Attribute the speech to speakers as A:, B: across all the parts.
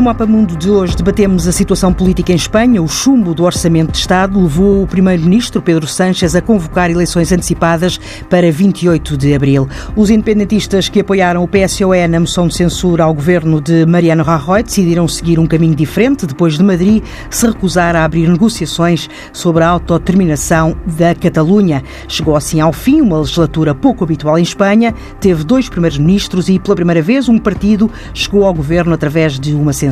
A: No Mapa Mundo de hoje debatemos a situação política em Espanha. O chumbo do Orçamento de Estado levou o Primeiro-Ministro Pedro Sánchez a convocar eleições antecipadas para 28 de abril. Os independentistas que apoiaram o PSOE na moção de censura ao governo de Mariano Rajoy decidiram seguir um caminho diferente depois de Madrid se recusar a abrir negociações sobre a autodeterminação da Catalunha. Chegou assim ao fim uma legislatura pouco habitual em Espanha, teve dois primeiros-ministros e, pela primeira vez, um partido chegou ao governo através de uma censura.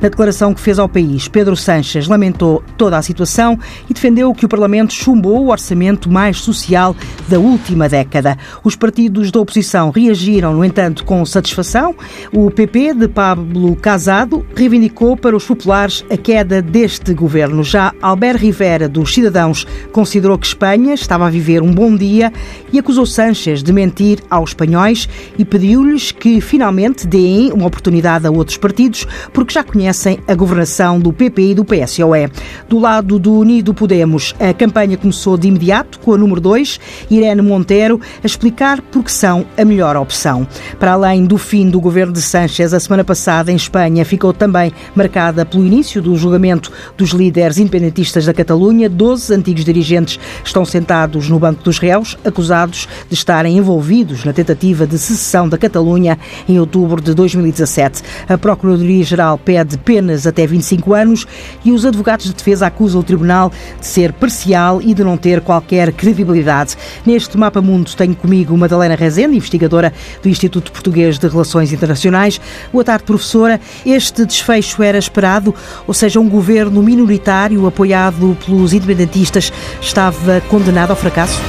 A: Na declaração que fez ao país, Pedro Sanches lamentou toda a situação e defendeu que o Parlamento chumbou o orçamento mais social da última década. Os partidos da oposição reagiram, no entanto, com satisfação. O PP de Pablo Casado reivindicou para os populares a queda deste governo. Já Albert Rivera, dos Cidadãos, considerou que Espanha estava a viver um bom dia e acusou Sánchez de mentir aos espanhóis e pediu-lhes que finalmente deem uma oportunidade a outros partidos porque já conhecem a governação do PP e do PSOE. Do lado do Unido Podemos, a campanha começou de imediato com a número 2, Irene Montero, a explicar porque são a melhor opção. Para além do fim do governo de Sánchez, a semana passada em Espanha ficou também marcada pelo início do julgamento dos líderes independentistas da Catalunha. Doze antigos dirigentes estão sentados no banco dos réus, acusados de estarem envolvidos na tentativa de secessão da Catalunha em outubro de 2017. A Procuradoria Procuradoria-Geral pede penas até 25 anos e os advogados de defesa acusam o Tribunal de ser parcial e de não ter qualquer credibilidade. Neste Mapa Mundo tenho comigo Madalena Rezende, investigadora do Instituto Português de Relações Internacionais. Boa tarde, professora. Este desfecho era esperado, ou seja, um governo minoritário apoiado pelos independentistas estava condenado ao fracasso?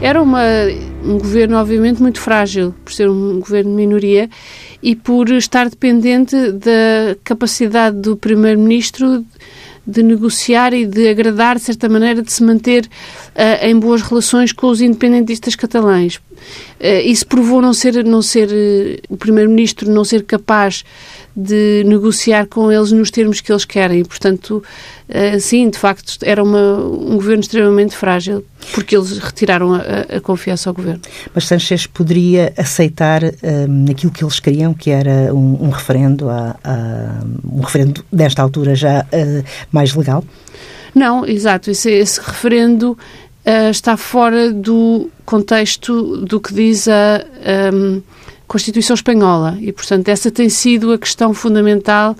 B: Era uma, um governo, obviamente, muito frágil, por ser um governo de minoria e por estar dependente da capacidade do Primeiro-Ministro de negociar e de agradar, de certa maneira, de se manter uh, em boas relações com os independentistas catalães. Uh, isso provou não ser, não ser uh, o Primeiro-Ministro não ser capaz de negociar com eles nos termos que eles querem. Portanto, sim, de facto, era uma, um governo extremamente frágil, porque eles retiraram a, a confiança ao governo.
A: Mas Sanchez poderia aceitar um, aquilo que eles queriam, que era um, um referendo, a, a, um referendo desta altura já mais legal?
B: Não, exato. Esse, esse referendo uh, está fora do contexto do que diz a um, Constituição Espanhola e, portanto, essa tem sido a questão fundamental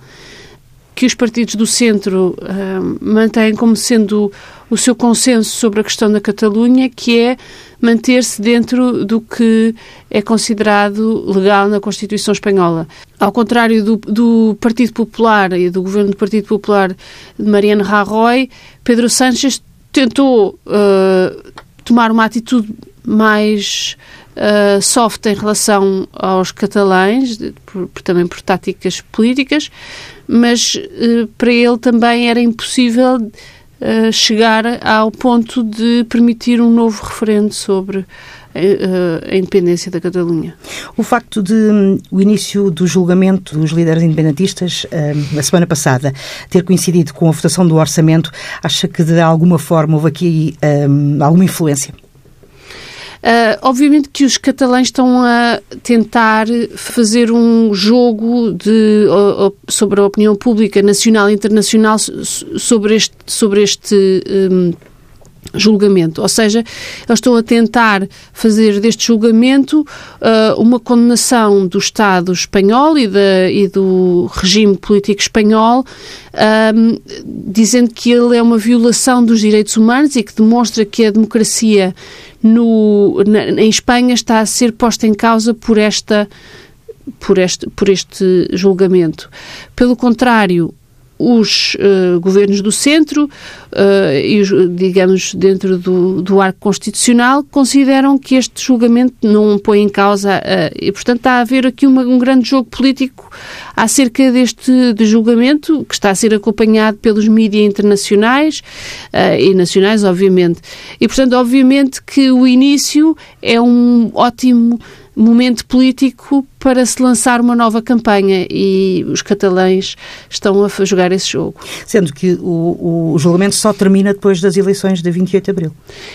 B: que os partidos do centro uh, mantêm como sendo o seu consenso sobre a questão da Catalunha, que é manter-se dentro do que é considerado legal na Constituição Espanhola. Ao contrário do, do Partido Popular e do governo do Partido Popular de Mariano Rajoy, Pedro Sánchez tentou uh, tomar uma atitude mais uh, soft em relação aos catalães, por, por, também por táticas políticas, mas uh, para ele também era impossível uh, chegar ao ponto de permitir um novo referendo sobre a independência da Catalunha.
A: O facto de um, o início do julgamento dos líderes independentistas um, a semana passada ter coincidido com a votação do orçamento, acha que de alguma forma houve aqui um, alguma influência?
B: Uh, obviamente que os catalães estão a tentar fazer um jogo de, sobre a opinião pública nacional e internacional sobre este, sobre este um, julgamento. Ou seja, eles estão a tentar fazer deste julgamento uh, uma condenação do Estado espanhol e, e do regime político espanhol, um, dizendo que ele é uma violação dos direitos humanos e que demonstra que a democracia no, na, em Espanha está a ser posta em causa por esta por este, por este julgamento. Pelo contrário, os uh, governos do centro uh, e, os, digamos, dentro do, do arco constitucional, consideram que este julgamento não põe em causa uh, e, portanto, está a haver aqui uma, um grande jogo político acerca deste de julgamento, que está a ser acompanhado pelos mídias internacionais e nacionais, obviamente. E, portanto, obviamente que o início é um ótimo momento político para se lançar uma nova campanha e os catalães estão a jogar esse jogo.
A: Sendo que o, o julgamento só termina depois das eleições de 28 de abril.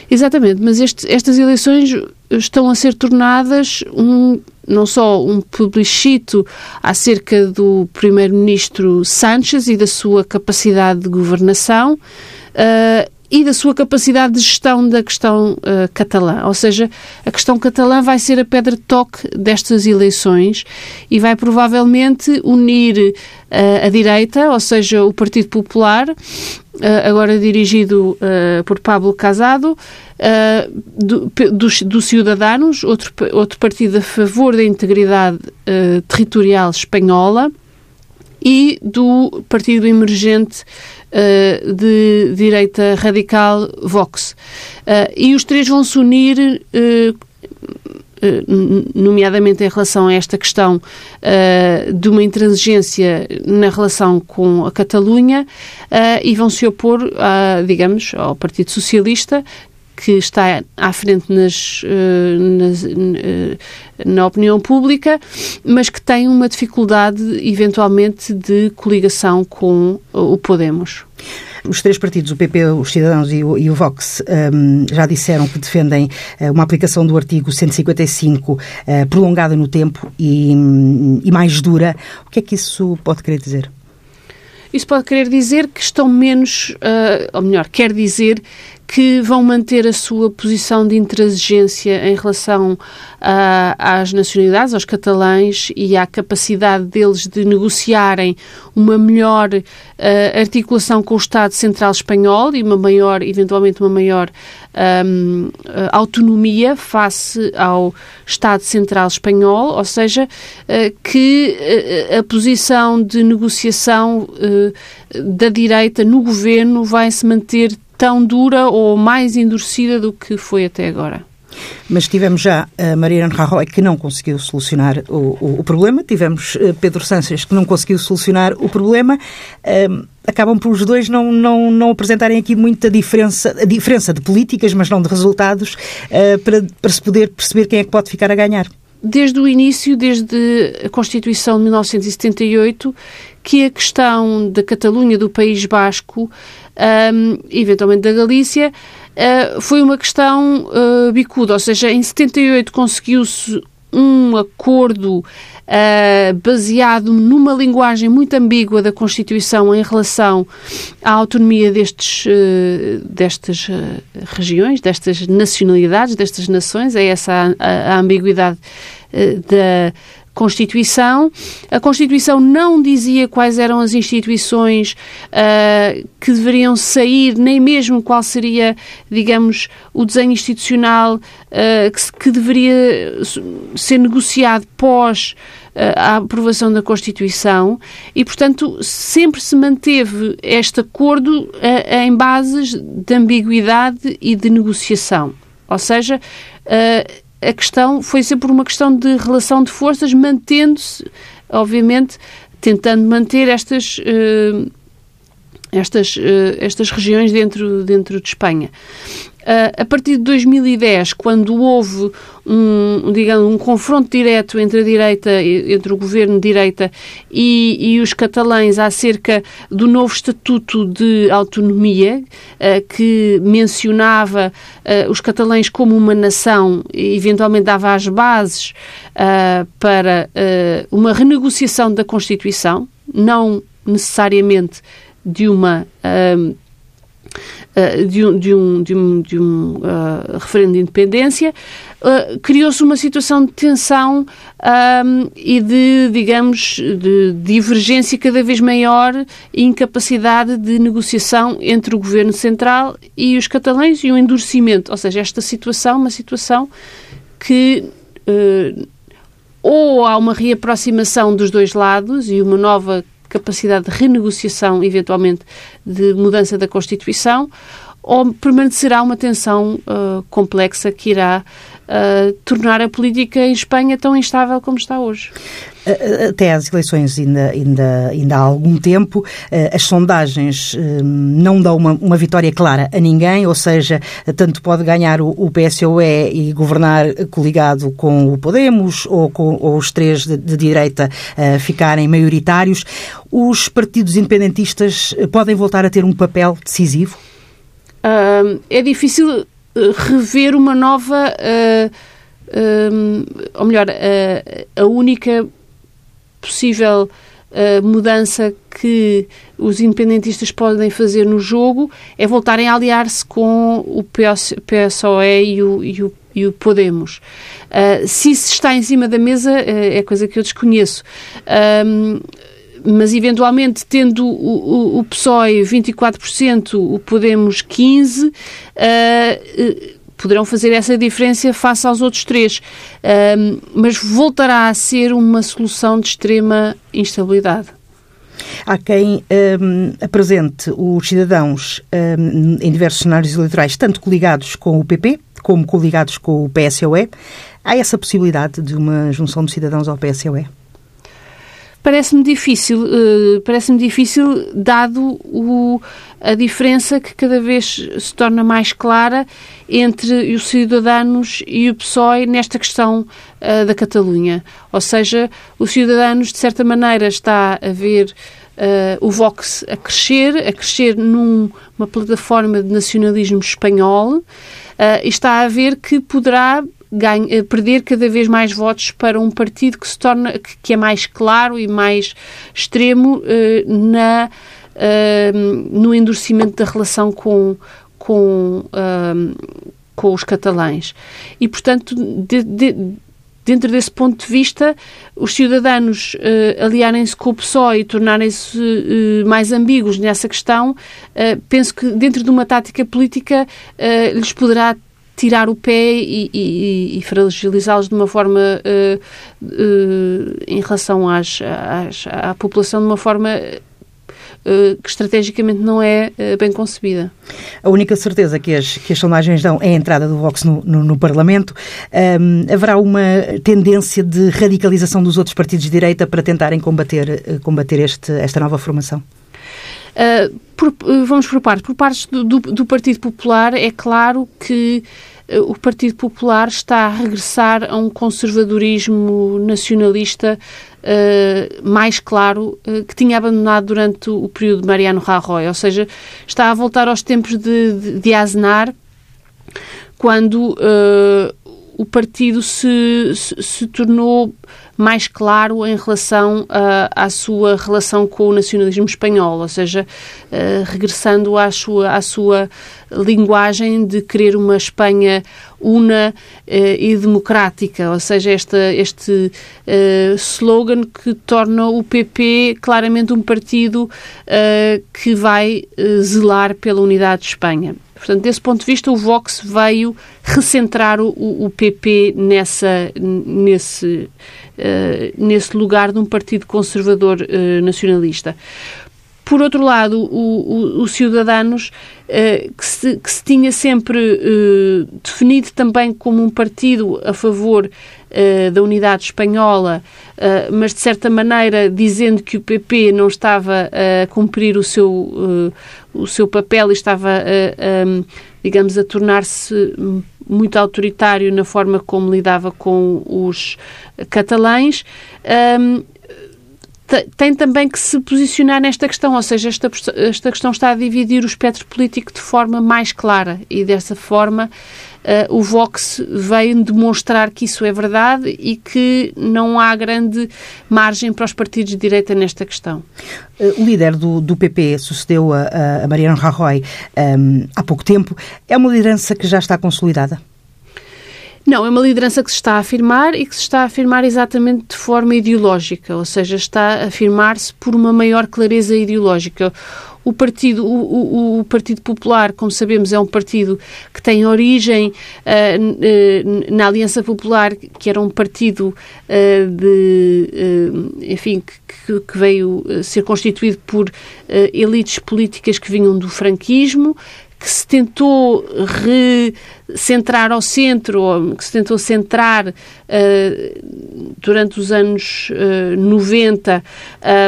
B: Exatamente, mas este, estas eleições estão a ser tornadas um, não só um plebiscito acerca do primeiro-ministro Sánchez e da sua capacidade de governação, uh, e da sua capacidade de gestão da questão uh, catalã. Ou seja, a questão catalã vai ser a pedra de toque destas eleições e vai provavelmente unir uh, a direita, ou seja, o Partido Popular, uh, agora dirigido por Pablo Casado, do, do, do, Ciudadanos, outro, outro partido a favor da integridade territorial espanhola, e do partido emergente uh, de direita radical Vox. Uh, e os três vão se unir uh, nomeadamente em relação a esta questão de uma intransigência na relação com a Catalunha e vão se opor, a, digamos, ao Partido Socialista que está à frente nas, nas, na opinião pública, mas que tem uma dificuldade, eventualmente, de coligação com o Podemos.
A: Os três partidos, o PP, os Cidadãos e o, e o Vox, um, já disseram que defendem uh, uma aplicação do artigo 155 uh, prolongada no tempo e, e mais dura. O que é que isso pode querer dizer?
B: Isso pode querer dizer que estão menos, uh, ou melhor, quer dizer que vão manter a sua posição de intransigência em relação uh, às nacionalidades, aos catalães e à capacidade deles de negociarem uma melhor uh, articulação com o Estado Central Espanhol e uma maior, eventualmente uma maior um, autonomia face ao Estado Central Espanhol, ou seja, uh, que a posição de negociação da direita no governo vai se manter tão dura ou mais endurecida do que foi até agora.
A: Mas tivemos já a Mariana Rajoy que não conseguiu solucionar o, o, o, problema, tivemos eh, Pedro Sánchez que não conseguiu solucionar o problema. Um, acabam por os dois não, não, não apresentarem aqui muita diferença, a diferença de políticas, mas não de resultados, uh, para, para se poder perceber quem é que pode ficar a ganhar
B: desde o início, desde a Constituição de 1978, que a questão da Catalunha, do País Basco, um, eventualmente da Galícia, uh, foi uma questão uh, bicuda, ou seja, em 78 conseguiu-se um acordo uh, baseado numa linguagem muito ambígua da Constituição em relação à autonomia destes, uh, destas uh, regiões, destas nacionalidades, destas nações. É essa a, a ambiguidade da Constituição. A Constituição não dizia quais eram as instituições uh, que deveriam sair, nem mesmo qual seria, digamos, o desenho institucional uh, que, que, deveria ser negociado pós uh, a aprovação da Constituição e, portanto, sempre se manteve este acordo em bases de ambiguidade e de negociação. Ou seja, a questão foi sempre uma questão de relação de forças, mantendo-se, obviamente, tentando manter estas, uh, estas, uh, estas regiões dentro, dentro de Espanha. Uh, a partir de 2010, quando houve um, digamos, um confronto direto entre a direita, entre o governo de direita e, e os catalães acerca do novo estatuto de autonomia, uh, que mencionava uh, os catalães como uma nação e eventualmente dava as bases para uma renegociação da Constituição, não necessariamente de uma de um, de um, de um, de um uh, referendo de independência, uh, criou-se uma situação de tensão um, e de, digamos, de divergência cada vez maior e incapacidade de negociação entre o governo central e os catalães e um endurecimento. Ou seja, esta situação, uma situação que uh, ou há uma reaproximação dos dois lados e uma nova capacidade de renegociação, eventualmente, de mudança da Constituição, ou permanecerá uma tensão uh, complexa que irá uh, tornar a política em Espanha tão instável como está hoje?
A: Até às eleições ainda, ainda, ainda há algum tempo, uh, as sondagens não dão uma, uma vitória clara a ninguém, ou seja, tanto pode ganhar o, o PSOE e governar coligado com o Podemos ou com ou os três de, de direita ficarem maioritários. Os partidos independentistas podem voltar a ter um papel decisivo?
B: É difícil eh, rever uma nova uh, ou melhor, a única possível uh, mudança que os independentistas podem fazer no jogo é voltarem a aliar-se com o PS, PSOE e o, e o, e o Podemos. Uh, se isso está em cima da mesa, uh, é coisa que eu desconheço. Mas eventualmente tendo o, o, o PSOE 24%, o Podemos 15%, uh, poderão fazer essa diferença face aos outros três. Mas voltará a ser uma solução de extrema instabilidade.
A: Há quem um, apresente os cidadãos um, em diversos cenários eleitorais, tanto coligados com o PP como coligados com o PSOE. Há essa possibilidade de uma junção de cidadãos ao PSOE?
B: Parece-me difícil, uh, parece-me difícil, dado o, a diferença que cada vez se torna mais clara entre os cidadãos e o PSOE nesta questão uh, da Catalunha. Ou seja, os cidadãos, de certa maneira, está a ver uh, o Vox a crescer, a crescer numa plataforma de nacionalismo espanhol, e está a ver que poderá eh, perder cada vez mais votos para um partido que se torna que, que é mais claro e mais extremo eh, na no endurecimento da relação com com com os catalães. E portanto de, de, dentro desse ponto de vista, os cidadãos uh, aliarem-se com o PSOE e tornarem-se uh, mais ambíguos nessa questão, uh, penso que dentro de uma tática política lhes poderá tirar o pé e, e, e fragilizá-los de uma forma em relação às, às, à população de uma forma que estrategicamente não é bem concebida.
A: A única certeza que as, que as sondagens dão é a entrada do Vox no, no, no Parlamento. Um, haverá uma tendência de radicalização dos outros partidos de direita para tentarem combater, combater este, esta nova formação?
B: Uh, por, vamos por partes. Por parte do, do, do, Partido Popular, é claro que uh, o Partido Popular está a regressar a um conservadorismo nacionalista uh, mais claro que tinha abandonado durante o período de Mariano Rajoy. Ou seja, está a voltar aos tempos de, de, de Aznar, quando o partido se, se, se tornou mais claro em relação uh, à sua relação com o nacionalismo espanhol, ou seja, uh, regressando à sua, à sua linguagem de querer uma Espanha una uh, e democrática, ou seja, esta, este slogan que torna o PP claramente um partido que vai zelar pela unidade de Espanha. Portanto, desse ponto de vista, o Vox veio recentrar o, o PP nessa, nesse, uh, nesse lugar de um partido conservador uh, nacionalista. Por outro lado, o, o, o Ciudadanos, uh, que, se, que, se, tinha sempre uh, definido também como um partido a favor uh, da unidade espanhola, mas de certa maneira dizendo que o PP não estava a cumprir o seu, o seu papel e estava, digamos, a tornar-se muito autoritário na forma como lidava com os catalães tem também que se posicionar nesta questão, ou seja, esta, esta questão está a dividir o espectro político de forma mais clara e dessa forma uh, o Vox veio demonstrar que isso é verdade e que não há grande margem para os partidos de direita nesta questão.
A: Eh, o líder do, do PP sucedeu a, a Mariano Rajoy um, ehm, há pouco tempo. É uma liderança que já está consolidada?
B: Não, é uma liderança que se está a afirmar e que se está a afirmar exatamente de forma ideológica, ou seja, está a afirmar-se por uma maior clareza ideológica. O Partido, o, o, o, Partido Popular, como sabemos, é um partido que tem origem uh, na Aliança Popular, que era um partido uh, de, uh, enfim, que, que, veio ser constituído por elites políticas que vinham do franquismo, que se tentou recentrar ao centro, que se tentou centrar uh, durante os anos uh, 90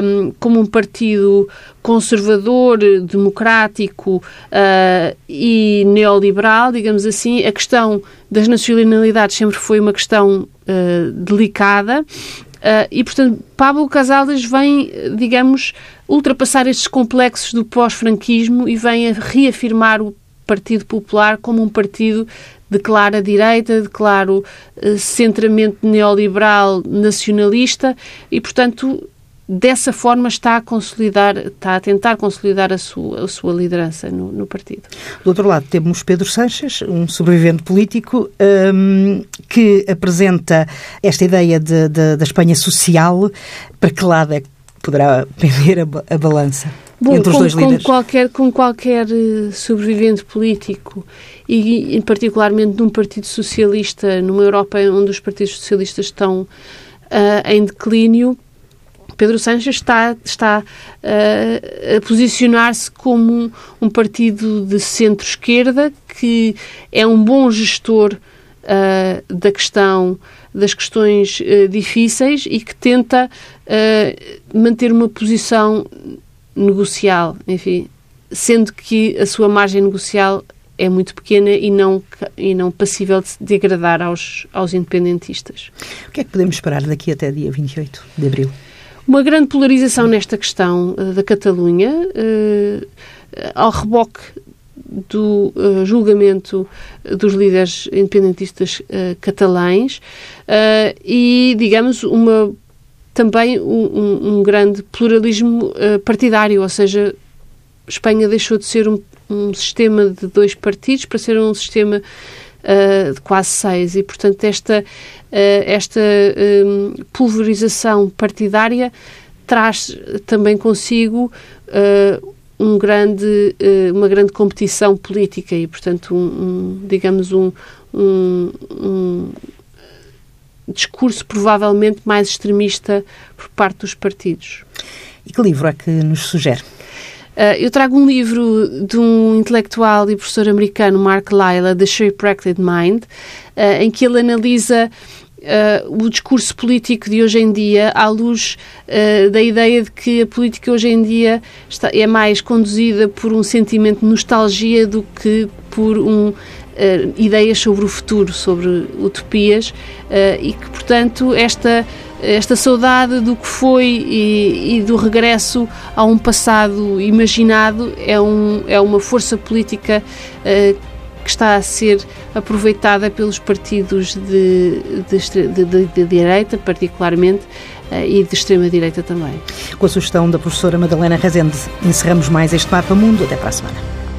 B: um, como um partido conservador, democrático uh, e neoliberal, digamos assim. A questão das nacionalidades sempre foi uma questão uh, delicada Uh, e, portanto, Pablo Casales vem, digamos, ultrapassar estes complexos do pós-franquismo e vem reafirmar o Partido Popular como um partido de clara direita, de claro uh, centramento neoliberal nacionalista e, portanto, dessa forma está a consolidar, está a tentar consolidar a sua, a sua liderança no, no partido.
A: Do outro lado temos Pedro Sanches, um sobrevivente político um, que apresenta esta ideia de, de, da Espanha social. Para que lado é que poderá pender a, a balança?
B: Bom,
A: entre
B: os
A: dois
B: com,
A: líderes?
B: Qualquer, com qualquer eh, sobrevivente político e, e particularmente num partido socialista, numa Europa onde os partidos socialistas estão uh, em declínio, Pedro Sánchez está, está uh, a posicionar-se como um, um, partido de centro-esquerda que é um bom gestor uh, da questão das questões uh, difíceis e que tenta manter uma posição negocial, enfim, sendo que a sua margem negocial é muito pequena e não, e não passível de degradar aos, aos independentistas.
A: O que é que podemos esperar daqui até dia 28 de abril?
B: Uma grande polarização nesta questão uh, da Catalunha, uh, ao reboque do uh, julgamento dos líderes independentistas catalães e, digamos, uma também um, um grande pluralismo partidário, ou seja, Espanha deixou de ser um, um sistema de dois partidos para ser um sistema uh, de quase seis e, portanto, esta, uh, esta um, pulverização partidária traz também consigo uh, um grande, uma grande competição política e, portanto, um, um digamos, um, um discurso provavelmente mais extremista por parte dos partidos.
A: E que livro é que nos sugere?
B: Uh, eu trago um livro de um intelectual e professor americano, Mark Lyle, The Shipwrecked Mind, uh, em que ele analisa Uh, o discurso político de hoje em dia à luz uh, da ideia de que a política hoje em dia está, é mais conduzida por um sentimento de nostalgia do que por um, uh, ideias sobre o futuro, sobre utopias e que, portanto, esta esta saudade do que foi e, e, do regresso a um passado imaginado é, um, é uma força política uh, que está a ser aproveitada pelos partidos de, de, de, de direita, particularmente, e de extrema-direita também.
A: Com a sugestão da professora Madalena Rezende, encerramos mais este Mapa Mundo. Até para a semana.